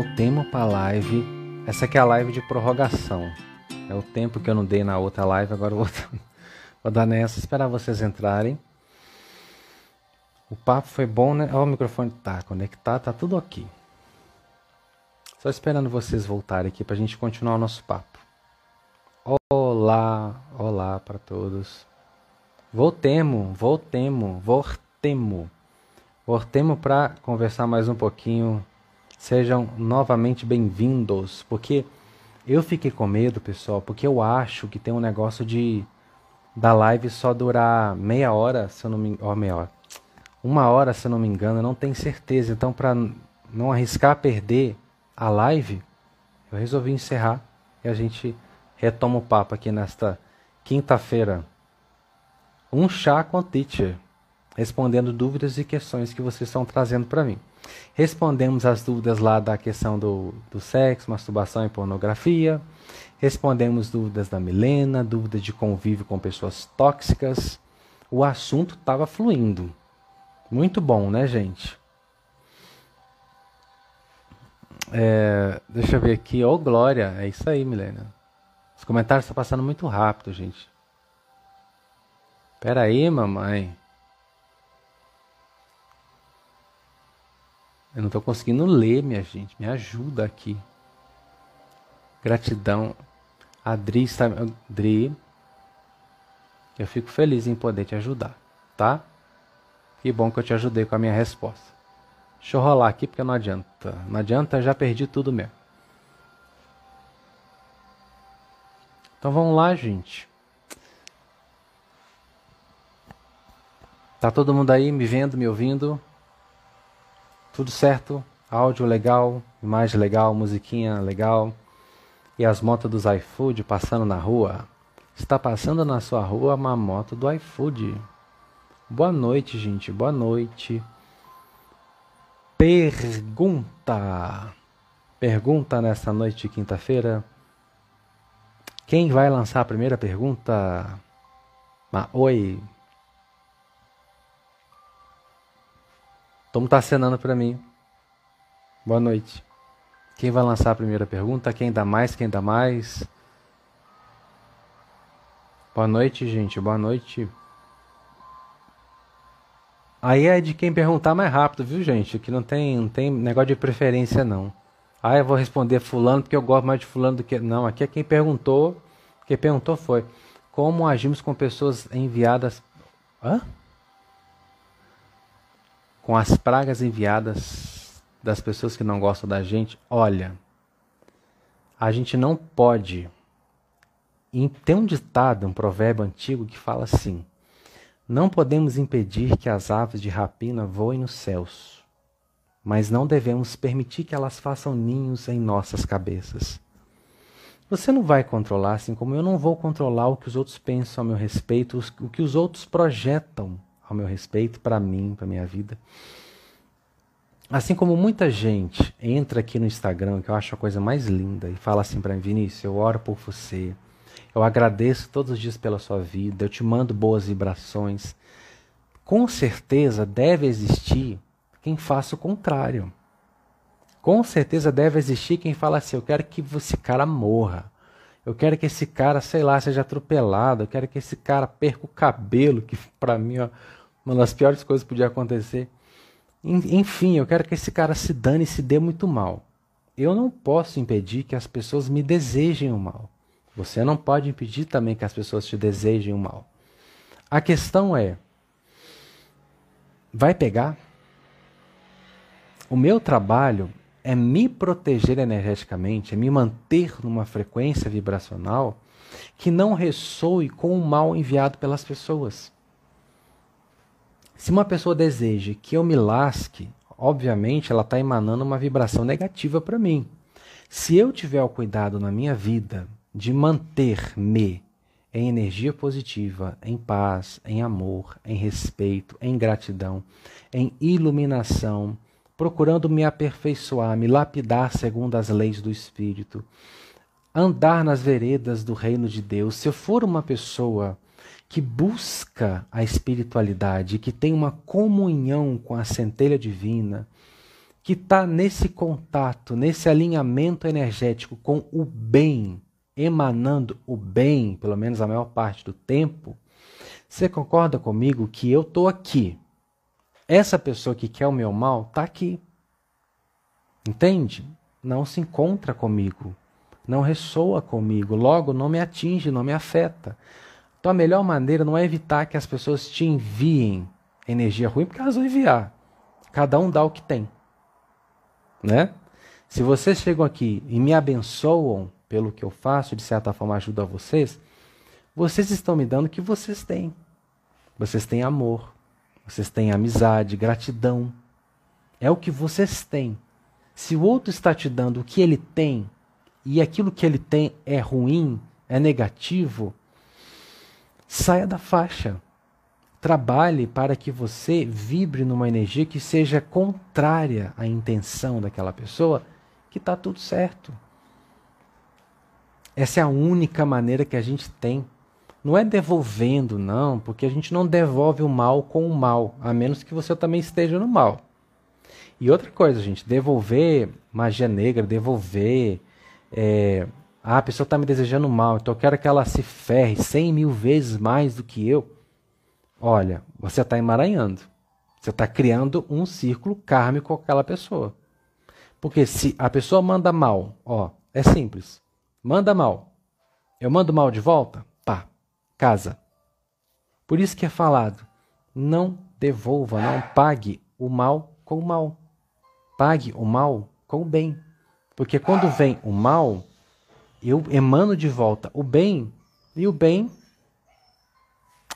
voltemos para a live. Essa aqui é a live de prorrogação. É o tempo que eu não dei na outra live, agora vou, vou dar nessa, esperar vocês entrarem. O papo foi bom, né? Ó, o microfone tá conectado, tá tudo aqui. Só esperando vocês voltarem aqui para a gente continuar o nosso papo. Olá, olá para todos. Voltemos, voltemos, voltemos. Voltemos para conversar mais um pouquinho. Sejam novamente bem-vindos, porque eu fiquei com medo, pessoal, porque eu acho que tem um negócio de da live só durar meia hora, se eu não me, ó, meia hora uma hora, se eu não me engano, não tenho certeza. Então, para não arriscar perder a live, eu resolvi encerrar e a gente retoma o papo aqui nesta quinta-feira. Um chá com o teacher, respondendo dúvidas e questões que vocês estão trazendo para mim. Respondemos as dúvidas lá da questão do, do sexo, masturbação e pornografia. Respondemos dúvidas da Milena, dúvidas de convívio com pessoas tóxicas. O assunto estava fluindo. Muito bom, né, gente? É, deixa eu ver aqui. Ô, oh, Glória. É isso aí, Milena. Os comentários estão passando muito rápido, gente. Pera aí, mamãe. Eu não estou conseguindo ler, minha gente. Me ajuda aqui. Gratidão. Adri está. Adri. Eu fico feliz em poder te ajudar, tá? Que bom que eu te ajudei com a minha resposta. Deixa eu rolar aqui porque não adianta. Não adianta, já perdi tudo mesmo. Então vamos lá, gente. Tá todo mundo aí me vendo, me ouvindo? Tudo certo? Áudio legal, imagem legal, musiquinha legal. E as motos dos iFood passando na rua. Está passando na sua rua uma moto do iFood. Boa noite, gente. Boa noite. Pergunta. Pergunta nessa noite de quinta-feira. Quem vai lançar a primeira pergunta? Ah, oi. Tom tá acenando para mim. Boa noite. Quem vai lançar a primeira pergunta? Quem dá mais? Quem dá mais? Boa noite, gente. Boa noite. Aí é de quem perguntar mais rápido, viu, gente? Que não tem, não tem negócio de preferência, não. Ah, eu vou responder fulano porque eu gosto mais de fulano do que... Não, aqui é quem perguntou. Quem perguntou foi como agimos com pessoas enviadas... Hã? Com as pragas enviadas das pessoas que não gostam da gente. Olha, a gente não pode... Tem um ditado, um provérbio antigo que fala assim não podemos impedir que as aves de rapina voem nos céus, mas não devemos permitir que elas façam ninhos em nossas cabeças. Você não vai controlar, assim como eu não vou controlar o que os outros pensam a meu respeito, o que os outros projetam ao meu respeito, para mim, para minha vida. Assim como muita gente entra aqui no Instagram, que eu acho a coisa mais linda, e fala assim para mim, Vinícius, eu oro por você, eu agradeço todos os dias pela sua vida, eu te mando boas vibrações. Com certeza deve existir quem faça o contrário. Com certeza deve existir quem fala assim: eu quero que esse cara morra. Eu quero que esse cara, sei lá, seja atropelado. Eu quero que esse cara perca o cabelo, que para mim é uma das piores coisas que podia acontecer. Enfim, eu quero que esse cara se dane e se dê muito mal. Eu não posso impedir que as pessoas me desejem o mal. Você não pode impedir também que as pessoas te desejem o mal. A questão é: vai pegar? O meu trabalho é me proteger energeticamente, é me manter numa frequência vibracional que não ressoe com o mal enviado pelas pessoas. Se uma pessoa deseja que eu me lasque, obviamente ela está emanando uma vibração negativa para mim. Se eu tiver o cuidado na minha vida de manter-me em energia positiva, em paz, em amor, em respeito, em gratidão, em iluminação, procurando me aperfeiçoar, me lapidar segundo as leis do Espírito, andar nas veredas do reino de Deus. Se eu for uma pessoa que busca a espiritualidade, que tem uma comunhão com a centelha divina, que está nesse contato, nesse alinhamento energético com o bem, emanando o bem, pelo menos a maior parte do tempo, você concorda comigo que eu estou aqui? Essa pessoa que quer o meu mal está aqui. Entende? Não se encontra comigo, não ressoa comigo, logo não me atinge, não me afeta. Então a melhor maneira não é evitar que as pessoas te enviem energia ruim, porque elas vão enviar. Cada um dá o que tem. Né? Se vocês chegam aqui e me abençoam pelo que eu faço, de certa forma ajudo a vocês, vocês estão me dando o que vocês têm. Vocês têm amor, vocês têm amizade, gratidão. É o que vocês têm. Se o outro está te dando o que ele tem e aquilo que ele tem é ruim, é negativo, saia da faixa. Trabalhe para que você vibre numa energia que seja contrária à intenção daquela pessoa, que está tudo certo. Essa é a única maneira que a gente tem. Não é devolvendo, não, porque a gente não devolve o mal com o mal, a menos que você também esteja no mal. E outra coisa, gente, devolver magia negra, devolver. É, ah, a pessoa está me desejando mal, então eu quero que ela se ferre cem mil vezes mais do que eu. Olha, você está emaranhando. Você está criando um círculo kármico com aquela pessoa. Porque se a pessoa manda mal, ó, é simples. Manda mal. Eu mando mal de volta? Pá, casa. Por isso que é falado: não devolva, não pague o mal com o mal. Pague o mal com o bem. Porque quando vem o mal, eu emano de volta o bem, e o bem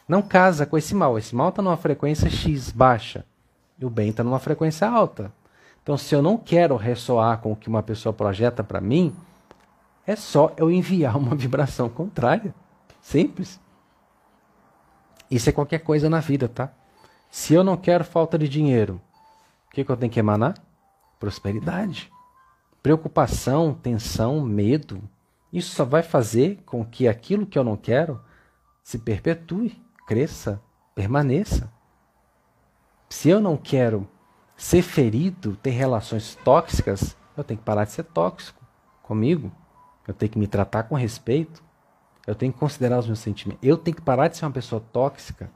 não casa com esse mal. Esse mal está numa frequência X baixa e o bem está numa frequência alta. Então, se eu não quero ressoar com o que uma pessoa projeta para mim, é só eu enviar uma vibração contrária. Simples. Isso é qualquer coisa na vida, tá? Se eu não quero falta de dinheiro, o que, que eu tenho que emanar? Prosperidade. Preocupação, tensão, medo. Isso só vai fazer com que aquilo que eu não quero se perpetue cresça, permaneça. Se eu não quero ser ferido, ter relações tóxicas, eu tenho que parar de ser tóxico comigo. Eu tenho que me tratar com respeito. Eu tenho que considerar os meus sentimentos. Eu tenho que parar de ser uma pessoa tóxica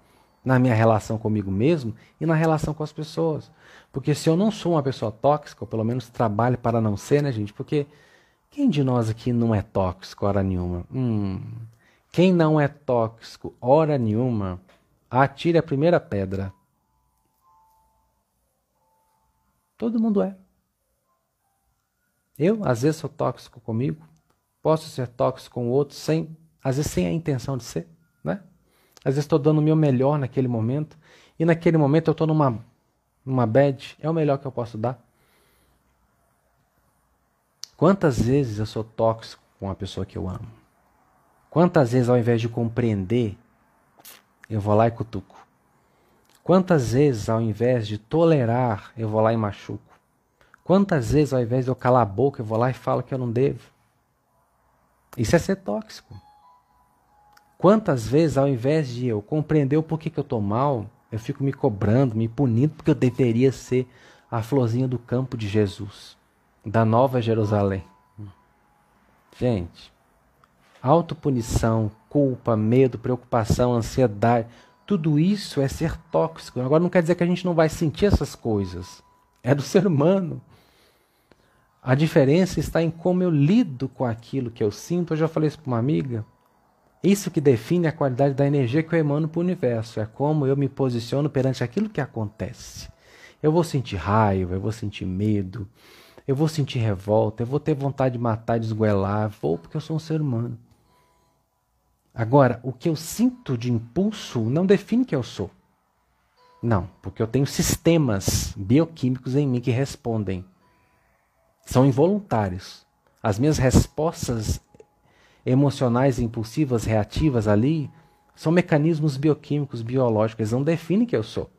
na minha relação comigo mesmo e na relação com as pessoas. Porque se eu não sou uma pessoa tóxica, ou pelo menos trabalho para não ser, né, gente? Porque quem de nós aqui não é tóxico, hora nenhuma? Hum, quem não é tóxico, hora nenhuma, atire a primeira pedra. Todo mundo é. Eu, às vezes, sou tóxico comigo, posso ser tóxico com o outro, sem, às vezes, sem a intenção de ser, né? Às vezes, estou dando o meu melhor naquele momento, e naquele momento eu estou numa, numa bad, é o melhor que eu posso dar. Quantas vezes eu sou tóxico com a pessoa que eu amo? Quantas vezes, ao invés de compreender, eu vou lá e cutuco? Quantas vezes, ao invés de tolerar, eu vou lá e machuco? Quantas vezes, ao invés de eu calar a boca, eu vou lá e falo que eu não devo? Isso é ser tóxico. Quantas vezes, ao invés de eu compreender o porquê que eu estou mal, eu fico me cobrando, me punindo, porque eu deveria ser a florzinha do campo de Jesus, da Nova Jerusalém. Gente, Autopunição, culpa, medo, preocupação, ansiedade, tudo isso é ser tóxico. Agora não quer dizer que a gente não vai sentir essas coisas. É do ser humano. A diferença está em como eu lido com aquilo que eu sinto. Eu já falei isso para uma amiga. Isso que define a qualidade da energia que eu emano para o universo. É como eu me posiciono perante aquilo que acontece. Eu vou sentir raiva, eu vou sentir medo, eu vou sentir revolta, eu vou ter vontade de matar, de esgoelar. Vou porque eu sou um ser humano. Agora, o que eu sinto de impulso não define quem eu sou. Não, porque eu tenho sistemas bioquímicos em mim que respondem. São involuntários. As minhas respostas emocionais, impulsivas, reativas ali são mecanismos bioquímicos, biológicos. Eles não definem quem eu sou.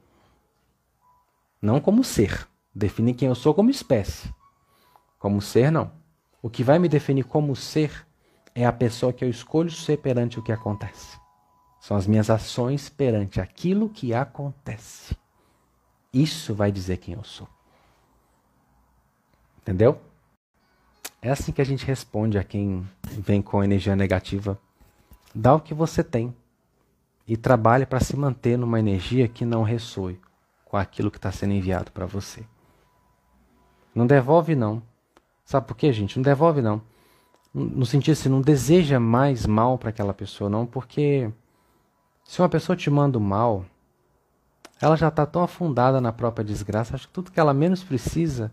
Não como ser. Definem quem eu sou como espécie. Como ser, não. O que vai me definir como ser é a pessoa que eu escolho ser perante o que acontece. São as minhas ações perante aquilo que acontece. Isso vai dizer quem eu sou. Entendeu? É assim que a gente responde a quem vem com energia negativa. Dá o que você tem e trabalhe para se manter numa energia que não ressoe com aquilo que está sendo enviado para você. Não devolve, não. Sabe por quê, gente? Não devolve, não. No sentido assim, não deseja mais mal para aquela pessoa, não, porque se uma pessoa te manda mal, ela já está tão afundada na própria desgraça, acho que tudo que ela menos precisa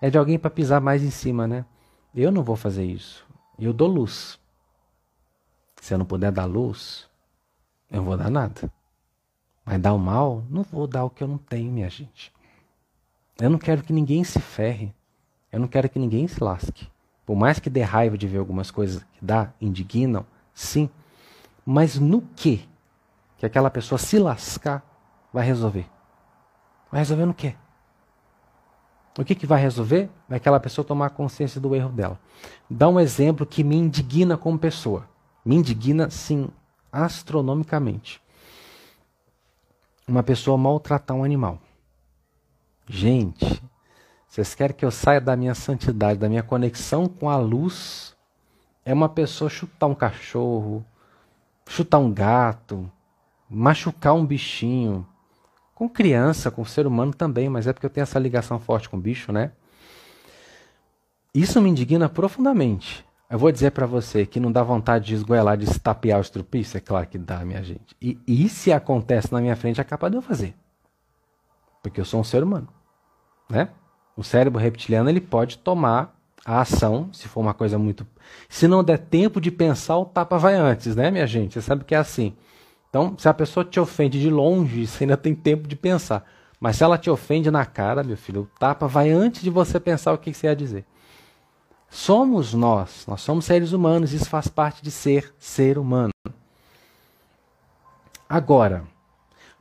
é de alguém para pisar mais em cima, né? Eu não vou fazer isso. Eu dou luz. Se eu não puder dar luz, eu não vou dar nada. Mas dar o mal, não vou dar o que eu não tenho, minha gente. Eu não quero que ninguém se ferre. Eu não quero que ninguém se lasque. Por mais que dê raiva de ver algumas coisas que dá, indignam, sim. Mas no que que aquela pessoa se lascar vai resolver? Vai resolver no quê? O que, que vai resolver? É aquela pessoa tomar consciência do erro dela. Dá um exemplo que me indigna como pessoa. Me indigna, sim, astronomicamente. Uma pessoa maltratar um animal. Gente, vocês querem que eu saia da minha santidade, da minha conexão com a luz? É uma pessoa chutar um cachorro, chutar um gato, machucar um bichinho, com criança, com ser humano também, mas é porque eu tenho essa ligação forte com o bicho, né? Isso me indigna profundamente. Eu vou dizer para você que não dá vontade de esgoelar, de estapear o estrupício? É claro que dá, minha gente. E, e se acontece na minha frente, é capaz de eu fazer. Porque eu sou um ser humano, né? O cérebro reptiliano ele pode tomar a ação, se for uma coisa muito. Se não der tempo de pensar, o tapa vai antes, né, minha gente? Você sabe que é assim. Então, se a pessoa te ofende de longe, você ainda tem tempo de pensar. Mas se ela te ofende na cara, meu filho, o tapa vai antes de você pensar o que você ia dizer. Somos nós, nós somos seres humanos, isso faz parte de ser ser humano. Agora,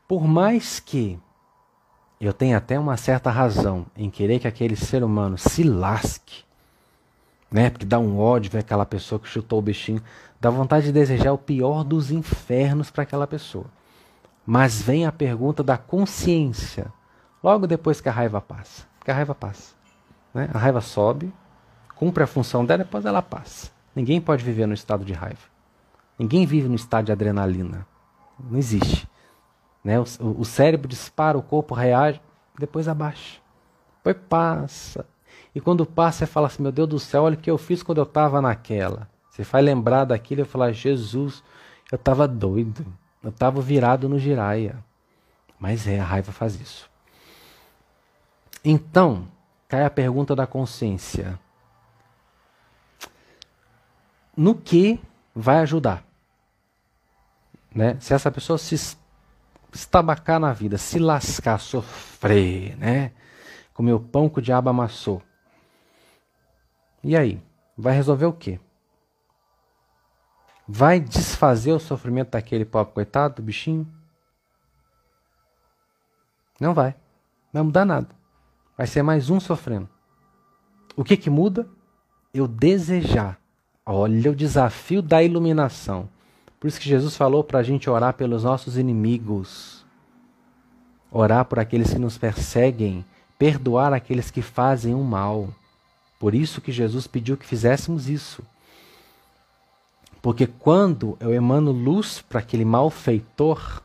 por mais que eu tenha até uma certa razão em querer que aquele ser humano se lasque, né? Porque dá um ódio ver aquela pessoa que chutou o bichinho. Dá vontade de desejar o pior dos infernos para aquela pessoa. Mas vem a pergunta da consciência, logo depois que a raiva passa. Porque a raiva passa. Né? A raiva sobe, cumpre a função dela, depois ela passa. Ninguém pode viver no estado de raiva. Ninguém vive no estado de adrenalina. Não existe. Né? O, o cérebro dispara, o corpo reage, depois abaixa. Depois passa. E quando passa, você fala assim: Meu Deus do céu, olha o que eu fiz quando eu estava naquela. Você faz lembrar daquilo e falar, Jesus, eu estava doido, eu estava virado no giraia. Mas é, a raiva faz isso. Então, cai a pergunta da consciência. No que vai ajudar? Né? Se essa pessoa se estabacar na vida, se lascar, sofrer, né? Comer o pão que o diabo amassou. E aí? Vai resolver o quê? vai desfazer o sofrimento daquele pobre coitado, do bichinho? Não vai. Não vai mudar nada. Vai ser mais um sofrendo. O que que muda? Eu desejar. Olha o desafio da iluminação. Por isso que Jesus falou para a gente orar pelos nossos inimigos. Orar por aqueles que nos perseguem. Perdoar aqueles que fazem o mal. Por isso que Jesus pediu que fizéssemos isso. Porque quando eu emano luz para aquele malfeitor,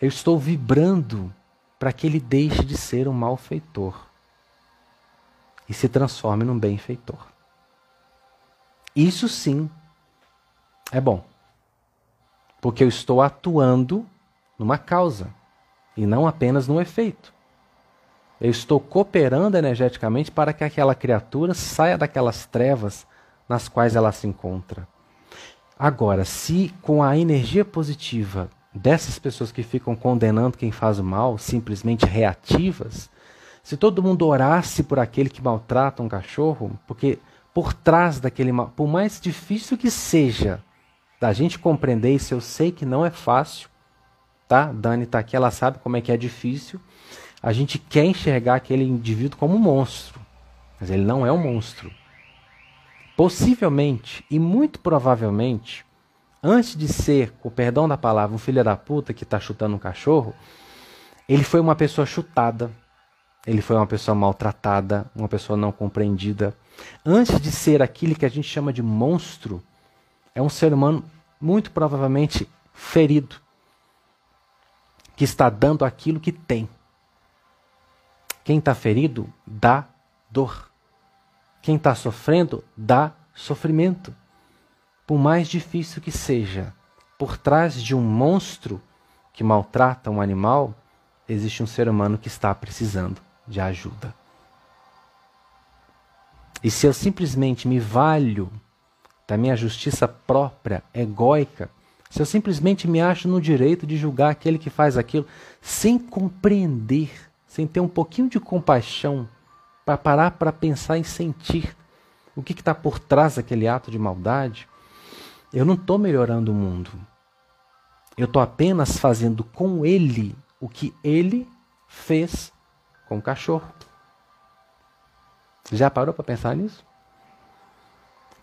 eu estou vibrando para que ele deixe de ser um malfeitor e se transforme num benfeitor. Isso sim é bom. Porque eu estou atuando numa causa e não apenas no efeito. Eu estou cooperando energeticamente para que aquela criatura saia daquelas trevas nas quais ela se encontra. Agora, se com a energia positiva dessas pessoas que ficam condenando quem faz o mal, simplesmente reativas, se todo mundo orasse por aquele que maltrata um cachorro, porque por trás daquele mal, por mais difícil que seja da gente compreender isso, eu sei que não é fácil, tá? Dani está aqui, ela sabe como é que é difícil. A gente quer enxergar aquele indivíduo como um monstro, mas ele não é um monstro. Possivelmente e muito provavelmente, antes de ser, com perdão da palavra, um filho da puta que está chutando um cachorro, ele foi uma pessoa chutada. ele foi uma pessoa maltratada, uma pessoa não compreendida. Antes de ser aquilo que a gente chama de monstro, é um ser humano muito provavelmente ferido, que está dando aquilo que tem. Quem está ferido dá dor. Quem está sofrendo dá sofrimento. Por mais difícil que seja, por trás de um monstro que maltrata um animal, existe um ser humano que está precisando de ajuda. E se eu simplesmente me valho da minha justiça própria, egóica, se eu simplesmente me acho no direito de julgar aquele que faz aquilo, sem compreender, sem ter um pouquinho de compaixão, para parar para pensar e sentir o que está por trás daquele ato de maldade, eu não estou melhorando o mundo. Eu estou apenas fazendo com ele o que ele fez com o cachorro. Já parou para pensar nisso?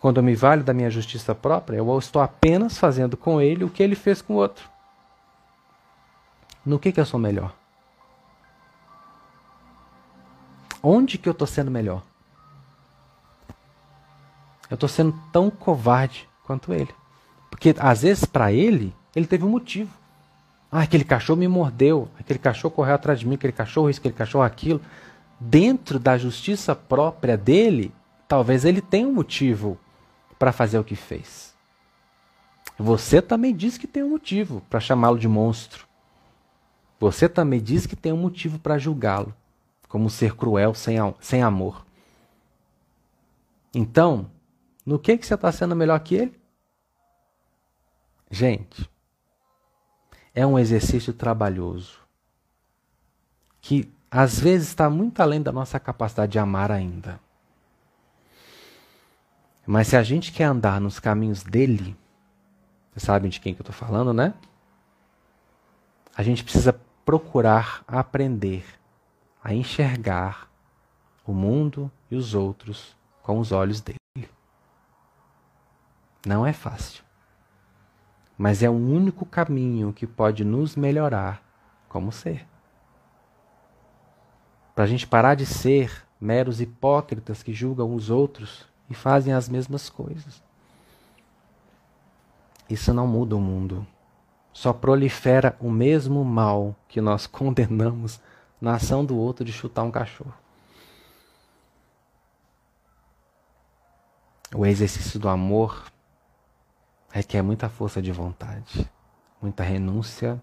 Quando eu me valho da minha justiça própria, eu estou apenas fazendo com ele o que ele fez com o outro. No que, que eu sou melhor? Onde que eu estou sendo melhor? Eu estou sendo tão covarde quanto ele. Porque às vezes para ele, ele teve um motivo. Ah, aquele cachorro me mordeu, aquele cachorro correu atrás de mim, aquele cachorro isso, aquele cachorro aquilo. Dentro da justiça própria dele, talvez ele tenha um motivo para fazer o que fez. Você também diz que tem um motivo para chamá-lo de monstro. Você também diz que tem um motivo para julgá-lo como um ser cruel sem, sem amor. Então, no que, que você está sendo melhor que ele? Gente, é um exercício trabalhoso que às vezes está muito além da nossa capacidade de amar ainda. Mas se a gente quer andar nos caminhos dele, vocês sabem de quem que eu estou falando, né? A gente precisa procurar aprender a enxergar o mundo e os outros com os olhos dele. Não é fácil mas é o único caminho que pode nos melhorar como ser. Para a gente parar de ser meros hipócritas que julgam os outros e fazem as mesmas coisas. Isso não muda o mundo. Só prolifera o mesmo mal que nós condenamos na ação do outro de chutar um cachorro. O exercício do amor requer muita força de vontade, muita renúncia,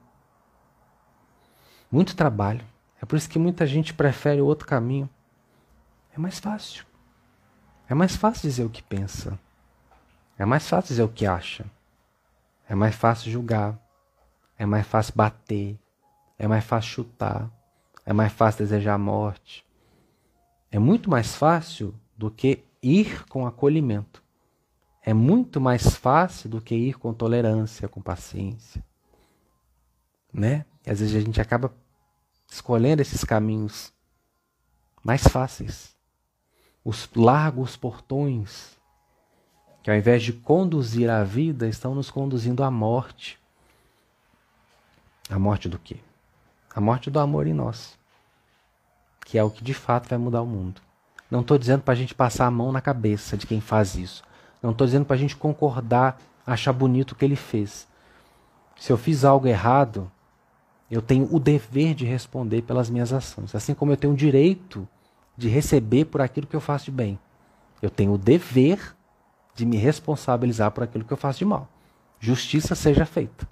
muito trabalho. É por isso que muita gente prefere o outro caminho. É mais fácil. É mais fácil dizer o que pensa. É mais fácil dizer o que acha. É mais fácil julgar. É mais fácil bater. É mais fácil chutar. É mais fácil desejar a morte. É muito mais fácil do que ir com acolhimento é muito mais fácil do que ir com tolerância, com paciência. Né? E às vezes a gente acaba escolhendo esses caminhos mais fáceis. Os largos portões, que ao invés de conduzir a vida, estão nos conduzindo à morte. A morte do quê? A morte do amor em nós, que é o que de fato vai mudar o mundo. Não estou dizendo para a gente passar a mão na cabeça de quem faz isso. Não estou dizendo para a gente concordar, achar bonito o que ele fez. Se eu fiz algo errado, eu tenho o dever de responder pelas minhas ações. Assim como eu tenho o direito de receber por aquilo que eu faço de bem. Eu tenho o dever de me responsabilizar por aquilo que eu faço de mal. Justiça seja feita.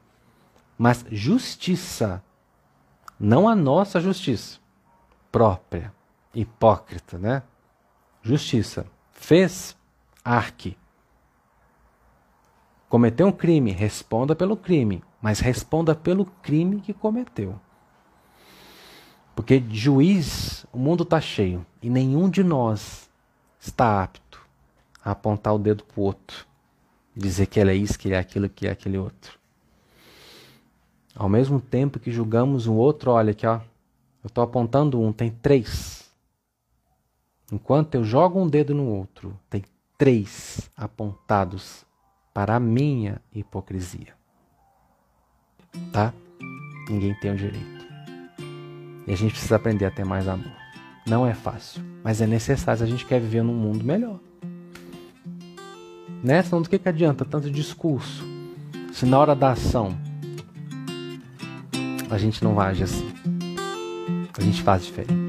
Mas justiça, não a nossa justiça própria, hipócrita, né? Justiça. Fez, arque. Cometeu um crime, responda pelo crime, mas responda pelo crime que cometeu. Porque juiz, o mundo está cheio e nenhum de nós está apto a apontar o dedo para o outro, dizer que ele é isso, que ele é aquilo, que é aquele outro. Ao mesmo tempo que julgamos um outro, olha aqui, ó, eu estou apontando um, tem três. Enquanto eu jogo um dedo no outro, tem três apontados para a minha hipocrisia. Tá? Ninguém tem o direito. E a gente precisa aprender a ter mais amor. Não é fácil, mas é necessário se a gente quer viver num mundo melhor. Né? Senão do que, que adianta tanto discurso? Se na hora da ação a gente não age assim. A gente faz diferente.